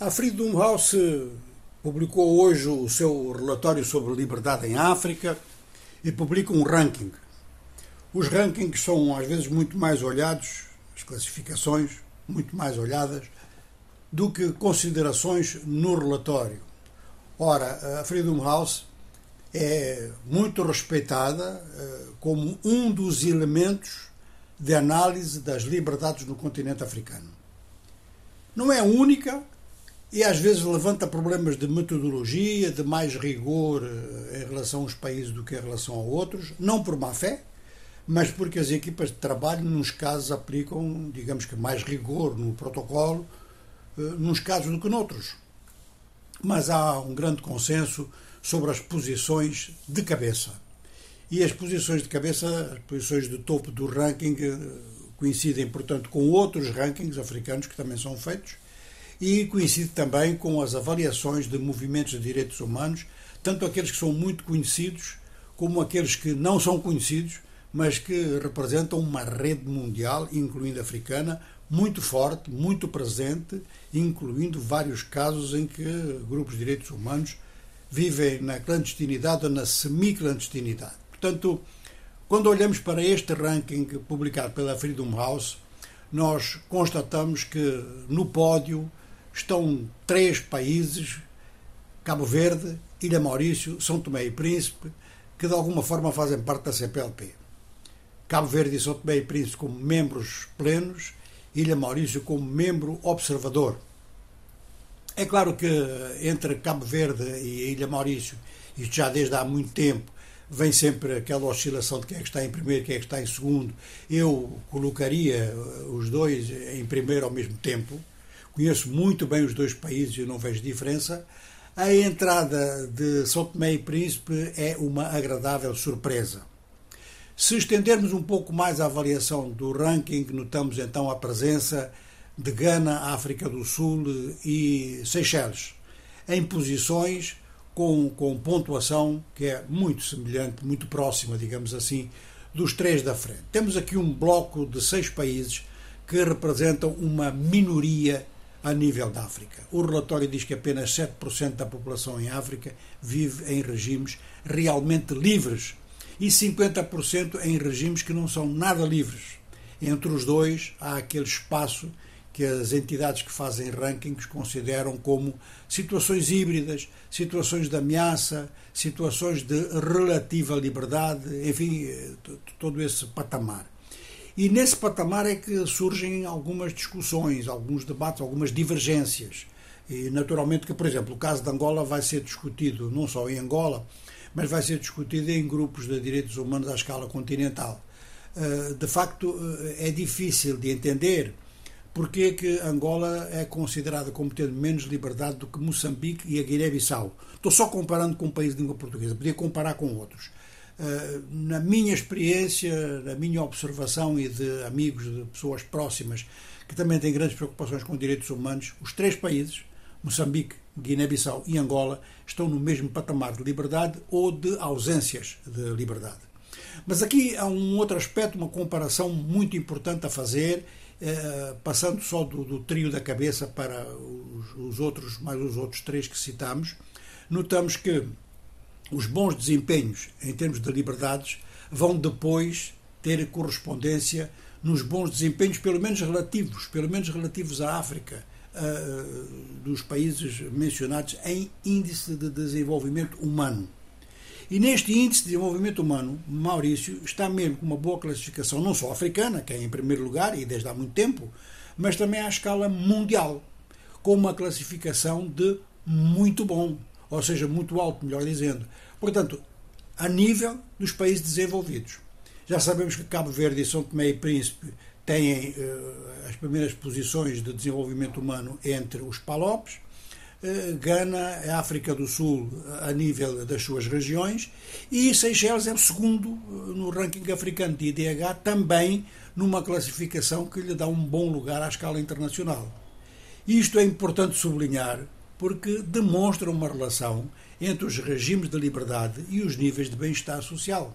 A Freedom House publicou hoje o seu relatório sobre liberdade em África e publica um ranking. Os rankings são às vezes muito mais olhados, as classificações muito mais olhadas, do que considerações no relatório. Ora, a Freedom House é muito respeitada eh, como um dos elementos de análise das liberdades no continente africano. Não é única e às vezes levanta problemas de metodologia, de mais rigor eh, em relação aos países do que em relação a outros, não por má fé, mas porque as equipas de trabalho, nos casos, aplicam, digamos que, mais rigor no protocolo, eh, nos casos do que noutros. Mas há um grande consenso sobre as posições de cabeça. E as posições de cabeça, as posições de topo do ranking, eh, coincidem, portanto, com outros rankings africanos que também são feitos e coincide também com as avaliações de movimentos de direitos humanos, tanto aqueles que são muito conhecidos como aqueles que não são conhecidos, mas que representam uma rede mundial, incluindo africana, muito forte, muito presente, incluindo vários casos em que grupos de direitos humanos vivem na clandestinidade ou na semi-clandestinidade. Portanto, quando olhamos para este ranking publicado pela Freedom House, nós constatamos que no pódio estão três países, Cabo Verde, Ilha Maurício, São Tomé e Príncipe, que de alguma forma fazem parte da CPLP. Cabo Verde e São Tomé e Príncipe como membros plenos, Ilha Maurício como membro observador. É claro que entre Cabo Verde e Ilha Maurício, isto já desde há muito tempo, vem sempre aquela oscilação de quem é que está em primeiro, quem é que está em segundo. Eu colocaria os dois em primeiro ao mesmo tempo. Conheço muito bem os dois países e não vejo diferença. A entrada de São Tomé e Príncipe é uma agradável surpresa. Se estendermos um pouco mais a avaliação do ranking, notamos então a presença de Gana, África do Sul e Seychelles, em posições com, com pontuação que é muito semelhante, muito próxima, digamos assim, dos três da frente. Temos aqui um bloco de seis países que representam uma minoria a nível da África. O relatório diz que apenas 7% da população em África vive em regimes realmente livres e 50% em regimes que não são nada livres. Entre os dois há aquele espaço que as entidades que fazem rankings consideram como situações híbridas, situações de ameaça, situações de relativa liberdade, enfim, todo esse patamar. E nesse patamar é que surgem algumas discussões, alguns debates, algumas divergências. E naturalmente que, por exemplo, o caso de Angola vai ser discutido não só em Angola, mas vai ser discutido em grupos de direitos humanos à escala continental. Eh, de facto, eh, é difícil de entender porque é que Angola é considerada como tendo menos liberdade do que Moçambique e a Guiné-Bissau. Estou só comparando com um país de língua portuguesa, podia comparar com outros. Eh, na minha experiência, na minha observação e de amigos, de pessoas próximas que também têm grandes preocupações com direitos humanos, os três países, Moçambique, Guiné-Bissau e Angola, estão no mesmo patamar de liberdade ou de ausências de liberdade. Mas aqui há um outro aspecto, uma comparação muito importante a fazer eh, passando só do, do, trio da cabeça para os, os, outros, mais os outros três que citamos, notamos que os bons desempenhos em termos de liberdades vão depois ter correspondência nos bons desempenhos, pelo menos relativos, pelo menos relativos à África, uh, dos países mencionados em índice de desenvolvimento humano. E neste índice de desenvolvimento humano, Maurício está mesmo com uma boa classificação, não só africana, que é em primeiro lugar e desde há muito tempo, mas também à escala mundial, com uma classificação de muito bom, ou seja, muito alto, melhor dizendo. Portanto, a nível dos países desenvolvidos. Já sabemos que Cabo Verde e São Tomé e Príncipe têm uh, as primeiras posições de desenvolvimento humano entre os PALOPs, eh, Gana, África do Sul a nível das suas regiões e Seychelles é o segundo eh, no ranking africano de IDH, também numa classificação que lhe dá um bom lugar à escala internacional. Isto é importante sublinhar porque demonstra uma relação entre os regimes de liberdade e os níveis de bem-estar social.